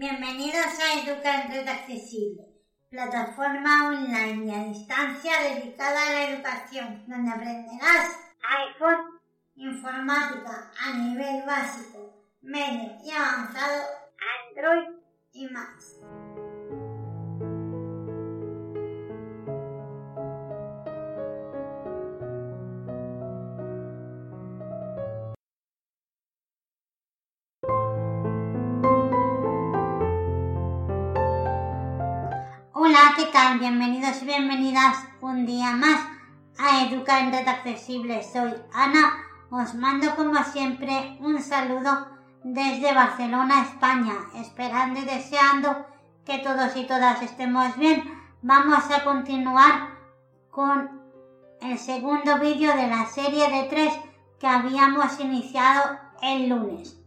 Bienvenidos a Educa en Red Accesible, plataforma online y a distancia dedicada a la educación, donde aprenderás iPhone, informática a nivel básico, medio y avanzado, Android y más. Bienvenidos y bienvenidas un día más a Educa en Red Accesible. Soy Ana, os mando como siempre un saludo desde Barcelona, España, esperando y deseando que todos y todas estemos bien. Vamos a continuar con el segundo vídeo de la serie de tres que habíamos iniciado el lunes.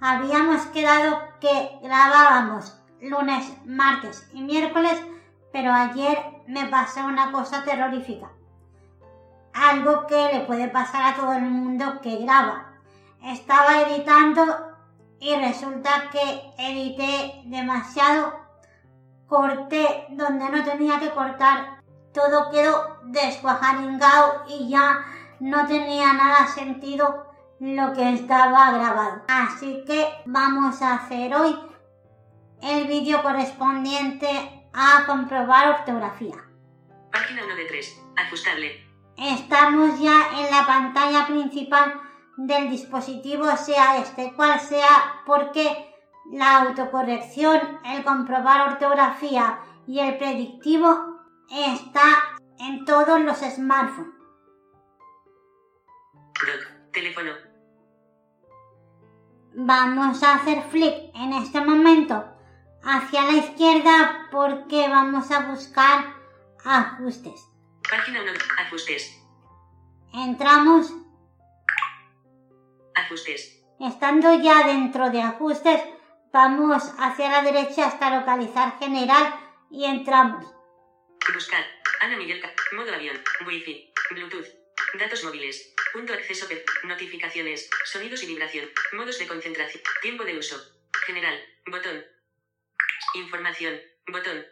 Habíamos quedado que grabábamos lunes, martes y miércoles pero ayer me pasó una cosa terrorífica. Algo que le puede pasar a todo el mundo que graba. Estaba editando y resulta que edité demasiado, corté donde no tenía que cortar, todo quedó descuajaringado y ya no tenía nada sentido lo que estaba grabado. Así que vamos a hacer hoy el vídeo correspondiente a comprobar ortografía. Página 1 de 3. Ajustable. Estamos ya en la pantalla principal del dispositivo, sea este cual sea, porque la autocorrección, el comprobar ortografía y el predictivo está en todos los smartphones. teléfono. Vamos a hacer flick en este momento hacia la izquierda porque vamos a buscar ajustes. Página 1, ajustes. Entramos. Ajustes. Estando ya dentro de ajustes, vamos hacia la derecha hasta localizar general y entramos. Buscar. Ana Miguel. Modo avión. Wi-Fi. Bluetooth. Datos móviles. Punto acceso. Notificaciones. Sonidos y vibración. Modos de concentración. Tiempo de uso. General. Botón. Información. Botón.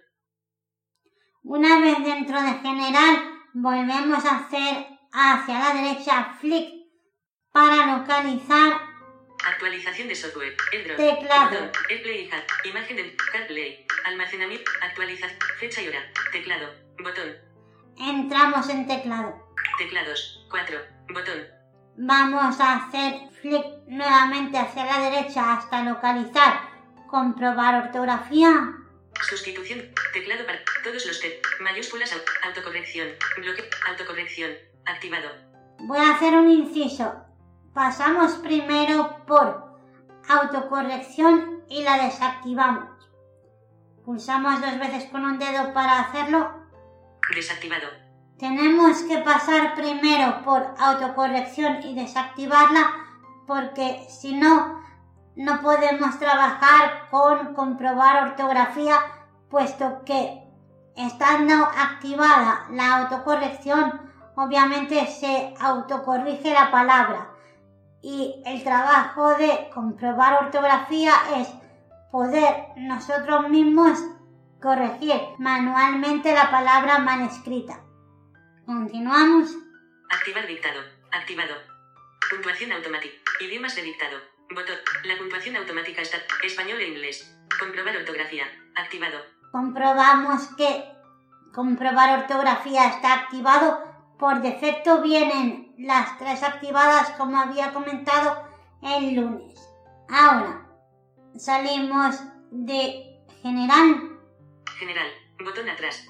Una vez dentro de general, volvemos a hacer hacia la derecha flick para localizar Actualización de software. Teclado. AirPlay Imagen de CarPlay. Almacenamiento. Actualización. Fecha y hora. Teclado. Botón. Entramos en teclado. Teclados. 4. Botón. Vamos a hacer flick nuevamente hacia la derecha hasta localizar comprobar ortografía. Sustitución. Teclado para todos los te mayúsculas. Autocorrección. Bloque. Autocorrección. Activado. Voy a hacer un inciso. Pasamos primero por autocorrección y la desactivamos. Pulsamos dos veces con un dedo para hacerlo. Desactivado. Tenemos que pasar primero por autocorrección y desactivarla porque si no no podemos trabajar con comprobar ortografía, puesto que estando activada la autocorrección, obviamente se autocorrige la palabra. Y el trabajo de comprobar ortografía es poder nosotros mismos corregir manualmente la palabra mal escrita. Continuamos. Activar dictado. Activado. Puntuación automática. Idiomas de dictado. Botón. La puntuación automática está. Español e inglés. Comprobar ortografía. Activado. Comprobamos que comprobar ortografía está activado. Por defecto vienen las tres activadas como había comentado el lunes. Ahora salimos de general. General. Botón atrás.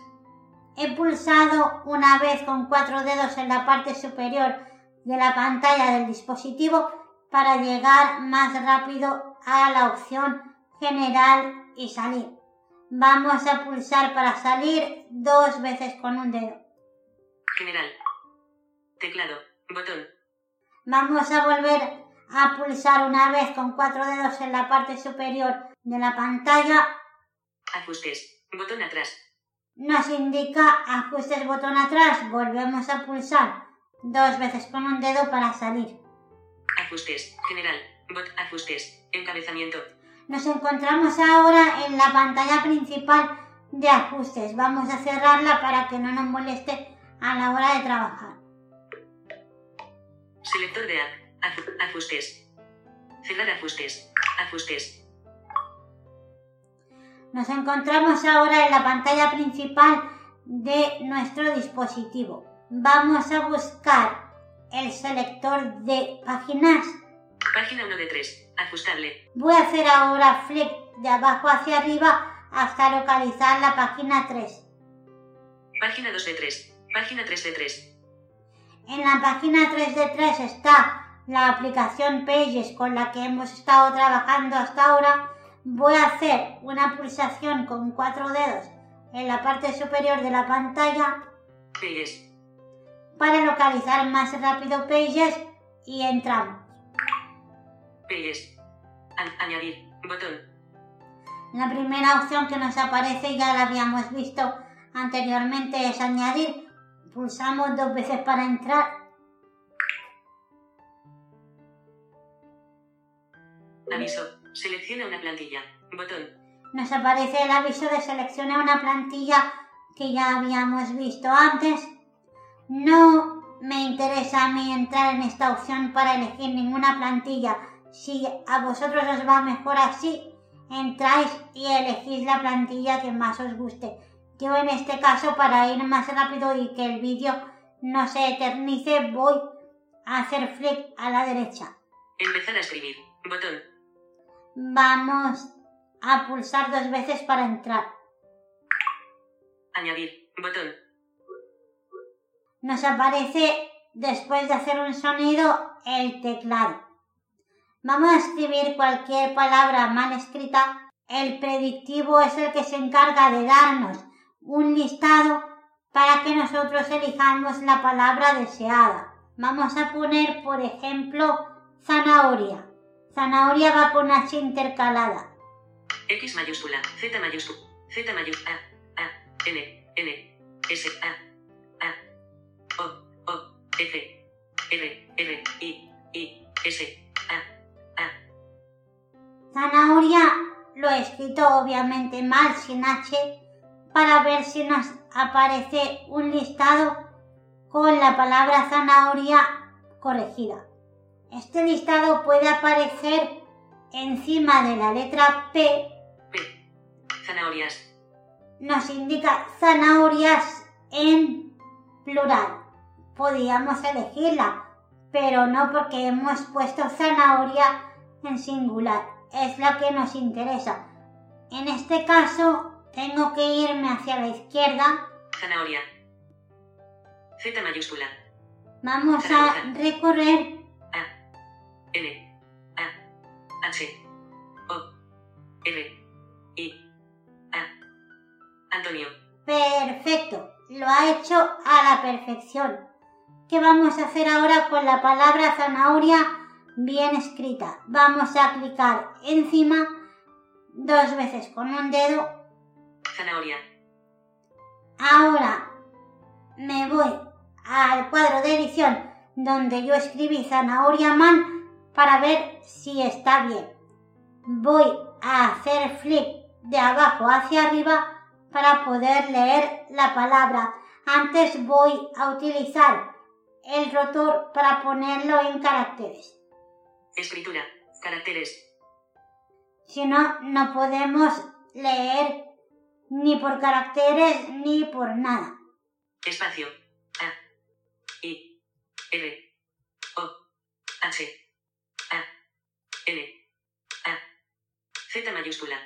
He pulsado una vez con cuatro dedos en la parte superior de la pantalla del dispositivo para llegar más rápido a la opción general y salir. Vamos a pulsar para salir dos veces con un dedo. General. Teclado. Botón. Vamos a volver a pulsar una vez con cuatro dedos en la parte superior de la pantalla. Ajustes. Botón atrás. Nos indica ajustes botón atrás. Volvemos a pulsar dos veces con un dedo para salir. Ajustes. General. Bot. Ajustes. Encabezamiento. Nos encontramos ahora en la pantalla principal de ajustes. Vamos a cerrarla para que no nos moleste a la hora de trabajar. Selector de app. Ajustes. Cerrar ajustes. Ajustes. Nos encontramos ahora en la pantalla principal de nuestro dispositivo. Vamos a buscar el selector de páginas. Página 1 de 3. Ajustable. Voy a hacer ahora flick de abajo hacia arriba hasta localizar la página 3. Página 2 de 3. Página 3 de 3. En la página 3 de 3 está la aplicación Pages con la que hemos estado trabajando hasta ahora voy a hacer una pulsación con cuatro dedos en la parte superior de la pantalla Pages. Para localizar más rápido Pages y entramos. Pages. A- añadir. Botón. La primera opción que nos aparece ya la habíamos visto anteriormente es añadir. Pulsamos dos veces para entrar. Aviso. Selecciona una plantilla. Botón. Nos aparece el aviso de seleccionar una plantilla que ya habíamos visto antes. No me interesa a mí entrar en esta opción para elegir ninguna plantilla. Si a vosotros os va mejor así, entráis y elegís la plantilla que más os guste. Yo en este caso, para ir más rápido y que el vídeo no se eternice, voy a hacer flick a la derecha. Empezar a escribir. Botón. Vamos a pulsar dos veces para entrar. Añadir. Botón. Nos aparece, después de hacer un sonido, el teclado. Vamos a escribir cualquier palabra mal escrita. El predictivo es el que se encarga de darnos un listado para que nosotros elijamos la palabra deseada. Vamos a poner, por ejemplo, zanahoria. Zanahoria va con H intercalada. X mayúscula. Z mayúscula. Z mayúscula. A. A. N. N. S. A. R. R. I. I. S. A. A. Zanahoria lo he escrito obviamente mal sin H para ver si nos aparece un listado con la palabra zanahoria corregida. Este listado puede aparecer encima de la letra P, P. Zanahorias. nos indica zanahorias en plural. Podríamos elegirla, pero no porque hemos puesto zanahoria en singular. Es la que nos interesa. En este caso, tengo que irme hacia la izquierda. Zanahoria. Z mayúscula. Vamos a recorrer A. N. A. H. O. R. I. A. Antonio. Perfecto, lo ha hecho a la perfección. ¿Qué vamos a hacer ahora con la palabra zanahoria bien escrita? Vamos a clicar encima dos veces con un dedo. Zanahoria. Ahora me voy al cuadro de edición donde yo escribí zanahoria man para ver si está bien. Voy a hacer flick de abajo hacia arriba para poder leer la palabra. Antes voy a utilizar el rotor para ponerlo en caracteres. Escritura. Caracteres. Si no, no podemos leer ni por caracteres ni por nada. Espacio. A. I. R. O. H. A. N. A. Z mayúscula.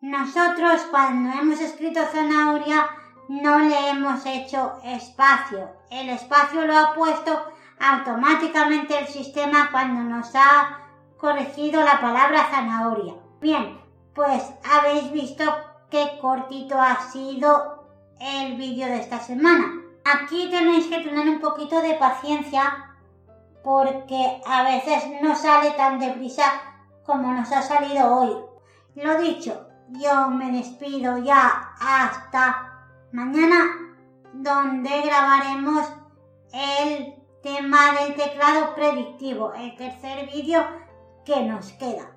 Nosotros cuando hemos escrito zanahoria no le hemos hecho espacio. El espacio lo ha puesto automáticamente el sistema cuando nos ha corregido la palabra zanahoria. Bien, pues habéis visto qué cortito ha sido el vídeo de esta semana. Aquí tenéis que tener un poquito de paciencia porque a veces no sale tan deprisa como nos ha salido hoy. Lo dicho, yo me despido ya hasta mañana donde grabaremos el tema del teclado predictivo, el tercer vídeo que nos queda.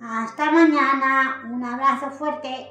Hasta mañana. Un abrazo fuerte.